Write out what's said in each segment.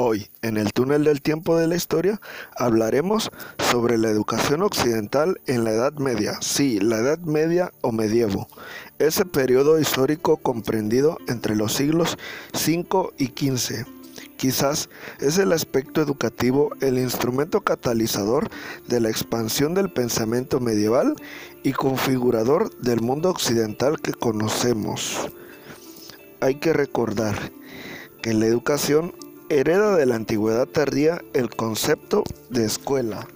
Hoy, en el túnel del tiempo de la historia, hablaremos sobre la educación occidental en la Edad Media. Sí, la Edad Media o medievo. Ese periodo histórico comprendido entre los siglos V y XV. Quizás es el aspecto educativo el instrumento catalizador de la expansión del pensamiento medieval y configurador del mundo occidental que conocemos. Hay que recordar que la educación hereda de la antigüedad tardía el concepto de escuela.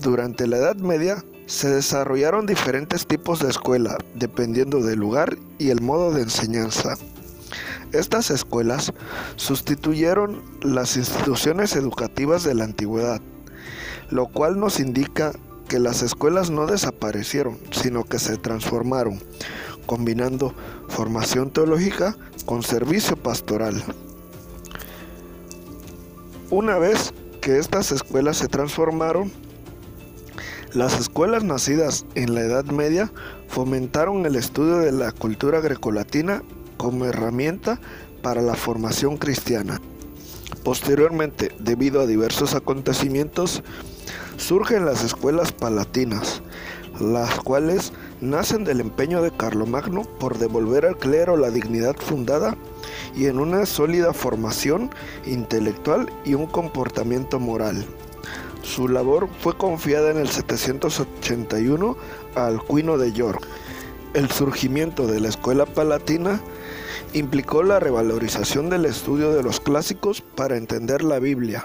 Durante la Edad Media se desarrollaron diferentes tipos de escuela, dependiendo del lugar y el modo de enseñanza. Estas escuelas sustituyeron las instituciones educativas de la antigüedad, lo cual nos indica que las escuelas no desaparecieron, sino que se transformaron, combinando formación teológica con servicio pastoral. Una vez que estas escuelas se transformaron, las escuelas nacidas en la Edad Media fomentaron el estudio de la cultura grecolatina como herramienta para la formación cristiana. Posteriormente, debido a diversos acontecimientos, surgen las escuelas palatinas, las cuales nacen del empeño de Carlomagno por devolver al clero la dignidad fundada y en una sólida formación intelectual y un comportamiento moral. Su labor fue confiada en el 781 a Alcuino de York. El surgimiento de la escuela palatina implicó la revalorización del estudio de los clásicos para entender la Biblia.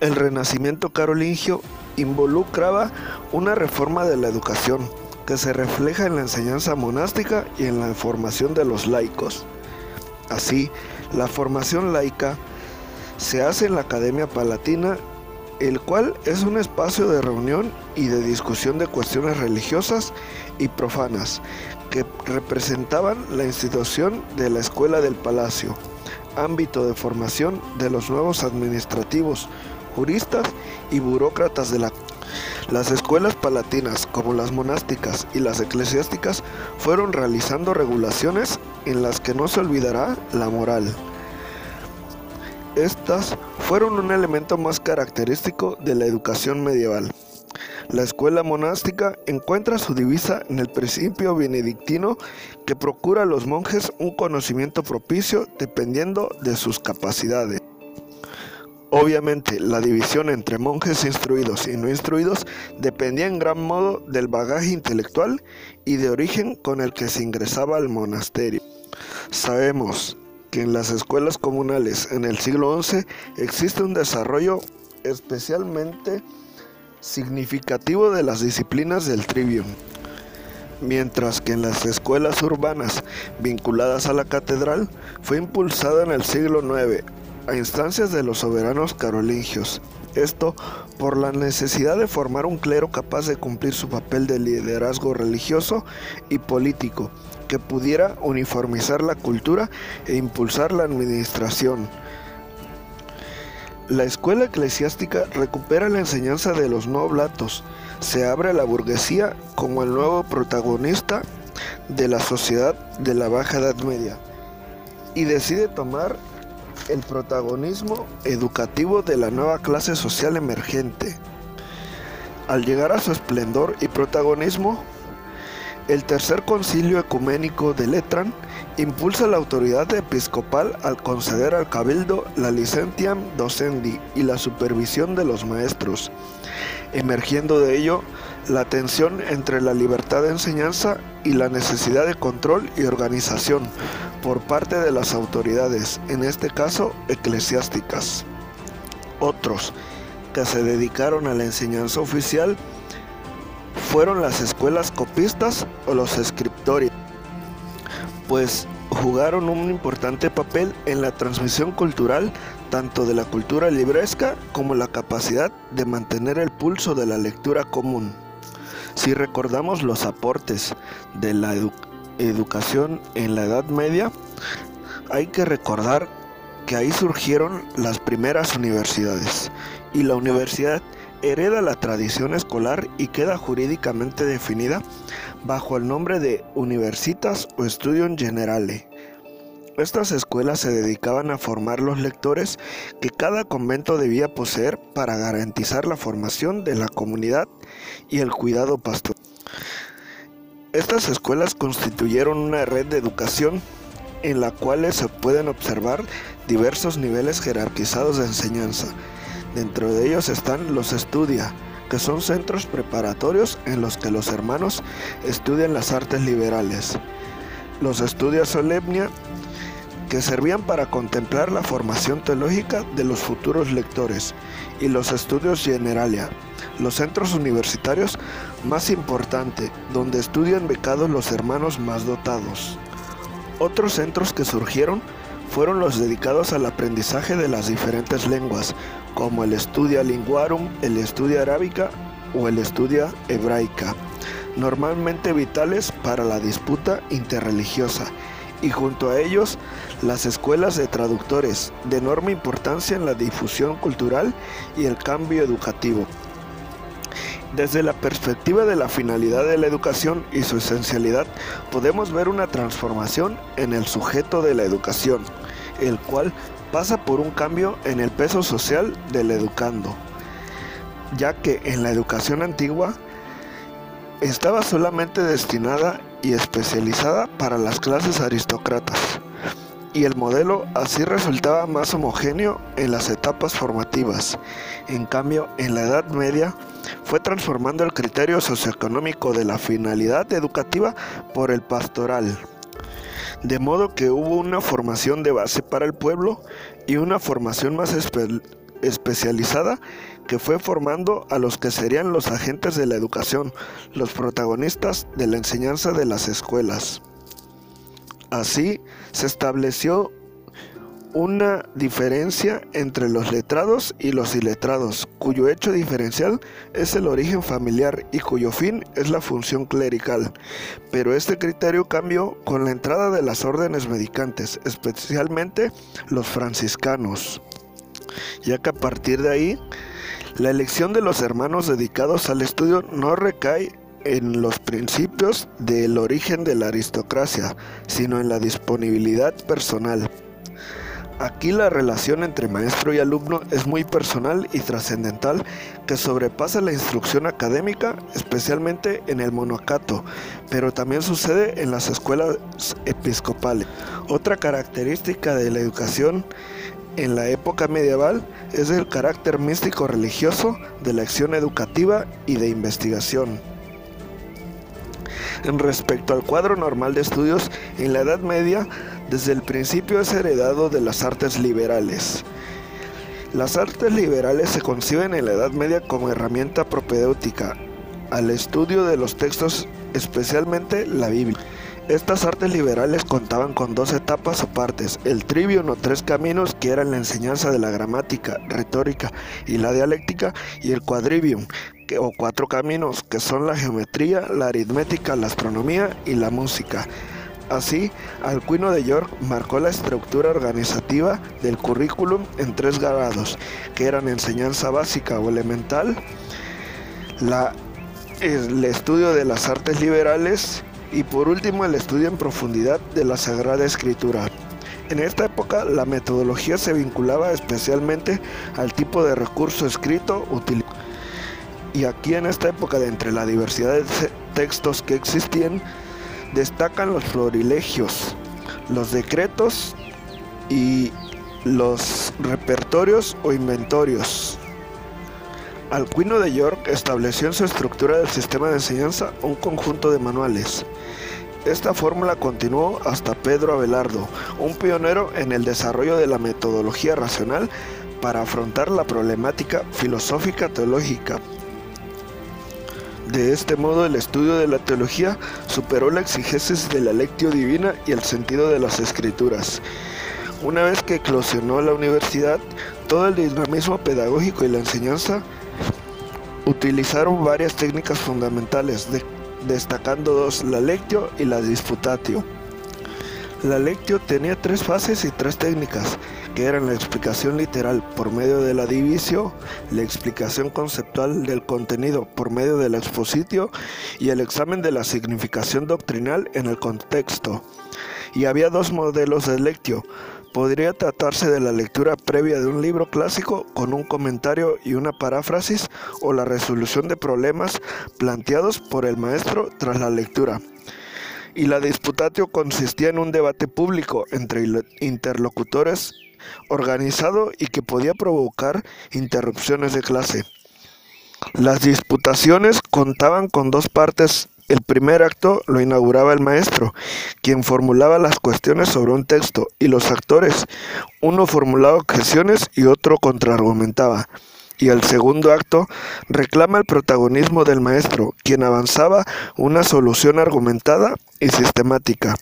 El renacimiento carolingio involucraba una reforma de la educación que se refleja en la enseñanza monástica y en la formación de los laicos. Así, la formación laica se hace en la Academia Palatina, el cual es un espacio de reunión y de discusión de cuestiones religiosas y profanas que representaban la institución de la Escuela del Palacio, ámbito de formación de los nuevos administrativos, y burócratas de la las escuelas palatinas, como las monásticas y las eclesiásticas, fueron realizando regulaciones en las que no se olvidará la moral. Estas fueron un elemento más característico de la educación medieval. La escuela monástica encuentra su divisa en el principio benedictino que procura a los monjes un conocimiento propicio dependiendo de sus capacidades. Obviamente, la división entre monjes instruidos y no instruidos dependía en gran modo del bagaje intelectual y de origen con el que se ingresaba al monasterio. Sabemos que en las escuelas comunales en el siglo XI existe un desarrollo especialmente significativo de las disciplinas del trivium, mientras que en las escuelas urbanas vinculadas a la catedral fue impulsada en el siglo IX instancias de los soberanos carolingios. Esto por la necesidad de formar un clero capaz de cumplir su papel de liderazgo religioso y político, que pudiera uniformizar la cultura e impulsar la administración. La escuela eclesiástica recupera la enseñanza de los noblatos, se abre a la burguesía como el nuevo protagonista de la sociedad de la Baja Edad Media y decide tomar el protagonismo educativo de la nueva clase social emergente. Al llegar a su esplendor y protagonismo, el tercer concilio ecuménico de Letran impulsa la autoridad episcopal al conceder al cabildo la licentiam docendi y la supervisión de los maestros, emergiendo de ello la tensión entre la libertad de enseñanza y la necesidad de control y organización por parte de las autoridades, en este caso eclesiásticas. Otros que se dedicaron a la enseñanza oficial fueron las escuelas copistas o los escriptorios, pues jugaron un importante papel en la transmisión cultural tanto de la cultura libresca como la capacidad de mantener el pulso de la lectura común. Si recordamos los aportes de la educación en la Edad Media, hay que recordar que ahí surgieron las primeras universidades y la universidad hereda la tradición escolar y queda jurídicamente definida bajo el nombre de Universitas o Studium Generale. Estas escuelas se dedicaban a formar los lectores que cada convento debía poseer para garantizar la formación de la comunidad y el cuidado pastoral. Estas escuelas constituyeron una red de educación en la cual se pueden observar diversos niveles jerarquizados de enseñanza. Dentro de ellos están los estudia, que son centros preparatorios en los que los hermanos estudian las artes liberales. Los estudia solemnia, que servían para contemplar la formación teológica de los futuros lectores, y los estudios generalia, los centros universitarios más importantes, donde estudian becados los hermanos más dotados. Otros centros que surgieron fueron los dedicados al aprendizaje de las diferentes lenguas, como el Estudia Linguarum, el Estudia Arábica o el Estudia Hebraica, normalmente vitales para la disputa interreligiosa y junto a ellos las escuelas de traductores, de enorme importancia en la difusión cultural y el cambio educativo. Desde la perspectiva de la finalidad de la educación y su esencialidad, podemos ver una transformación en el sujeto de la educación, el cual pasa por un cambio en el peso social del educando, ya que en la educación antigua estaba solamente destinada y especializada para las clases aristócratas, y el modelo así resultaba más homogéneo en las etapas formativas. En cambio, en la Edad Media fue transformando el criterio socioeconómico de la finalidad educativa por el pastoral. De modo que hubo una formación de base para el pueblo y una formación más especializada que fue formando a los que serían los agentes de la educación, los protagonistas de la enseñanza de las escuelas. Así se estableció una diferencia entre los letrados y los iletrados, cuyo hecho diferencial es el origen familiar y cuyo fin es la función clerical. Pero este criterio cambió con la entrada de las órdenes medicantes, especialmente los franciscanos, ya que a partir de ahí la elección de los hermanos dedicados al estudio no recae en los principios del origen de la aristocracia, sino en la disponibilidad personal. Aquí la relación entre maestro y alumno es muy personal y trascendental que sobrepasa la instrucción académica, especialmente en el monocato, pero también sucede en las escuelas episcopales. Otra característica de la educación en la época medieval es el carácter místico religioso de la acción educativa y de investigación. Respecto al cuadro normal de estudios, en la Edad Media, desde el principio es heredado de las artes liberales. Las artes liberales se conciben en la Edad Media como herramienta propedéutica al estudio de los textos, especialmente la Biblia. Estas artes liberales contaban con dos etapas o partes, el trivium o tres caminos que eran la enseñanza de la gramática, retórica y la dialéctica, y el quadrivium o cuatro caminos que son la geometría, la aritmética, la astronomía y la música. Así, Alcuino de York marcó la estructura organizativa del currículum en tres grados, que eran enseñanza básica o elemental, el estudio de las artes liberales y por último el estudio en profundidad de la Sagrada Escritura. En esta época la metodología se vinculaba especialmente al tipo de recurso escrito utilizado. Y aquí en esta época de entre la diversidad de textos que existían, destacan los florilegios, los decretos y los repertorios o inventorios. Alcuino de York estableció en su estructura del sistema de enseñanza un conjunto de manuales. Esta fórmula continuó hasta Pedro Abelardo, un pionero en el desarrollo de la metodología racional para afrontar la problemática filosófica teológica. De este modo, el estudio de la teología superó la exigencia de la lectio divina y el sentido de las escrituras. Una vez que eclosionó la universidad, todo el dinamismo pedagógico y la enseñanza Utilizaron varias técnicas fundamentales, destacando dos, la lectio y la disputatio. La lectio tenía tres fases y tres técnicas, que eran la explicación literal por medio de la divisio, la explicación conceptual del contenido por medio del expositio y el examen de la significación doctrinal en el contexto. y había dos modelos de lectio. Podría tratarse de la lectura previa de un libro clásico con un comentario y una paráfrasis o la resolución de problemas planteados por el maestro tras la lectura. Y la disputatio consistía en un debate público entre interlocutores organizado y que podía provocar interrupciones de clase. Las disputaciones contaban con dos partes el primer acto lo inauguraba el maestro, quien formulaba las cuestiones sobre un texto, y los actores, uno formulaba objeciones y otro contraargumentaba. Y el segundo acto reclama el protagonismo del maestro, quien avanzaba una solución argumentada y sistemática.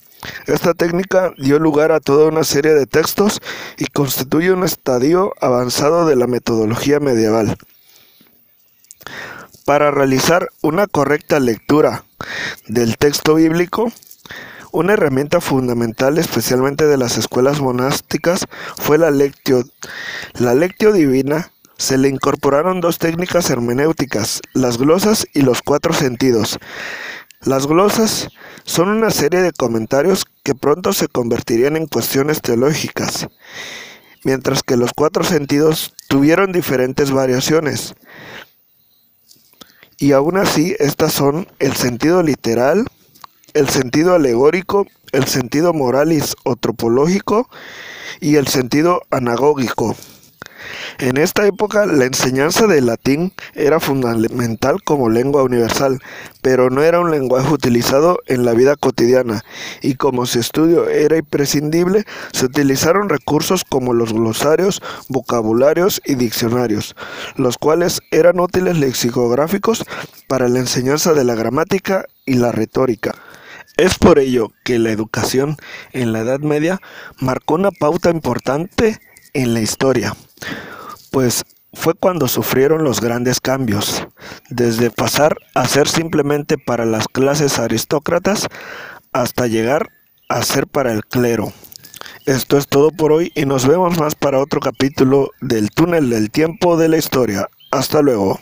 Esta técnica dio lugar a toda una serie de textos y constituye un estadio avanzado de la metodología medieval. Para realizar una correcta lectura del texto bíblico, una herramienta fundamental especialmente de las escuelas monásticas fue la lectio. La lectio divina se le incorporaron dos técnicas hermenéuticas, las glosas y los cuatro sentidos. Las glosas son una serie de comentarios que pronto se convertirían en cuestiones teológicas, mientras que los cuatro sentidos tuvieron diferentes variaciones. Y aún así, estas son el sentido literal, el sentido alegórico, el sentido moralis o tropológico y el sentido anagógico. En esta época la enseñanza del latín era fundamental como lengua universal, pero no era un lenguaje utilizado en la vida cotidiana, y como su estudio era imprescindible, se utilizaron recursos como los glosarios, vocabularios y diccionarios, los cuales eran útiles lexicográficos para la enseñanza de la gramática y la retórica. Es por ello que la educación en la Edad Media marcó una pauta importante en la historia pues fue cuando sufrieron los grandes cambios, desde pasar a ser simplemente para las clases aristócratas hasta llegar a ser para el clero. Esto es todo por hoy y nos vemos más para otro capítulo del túnel del tiempo de la historia. Hasta luego.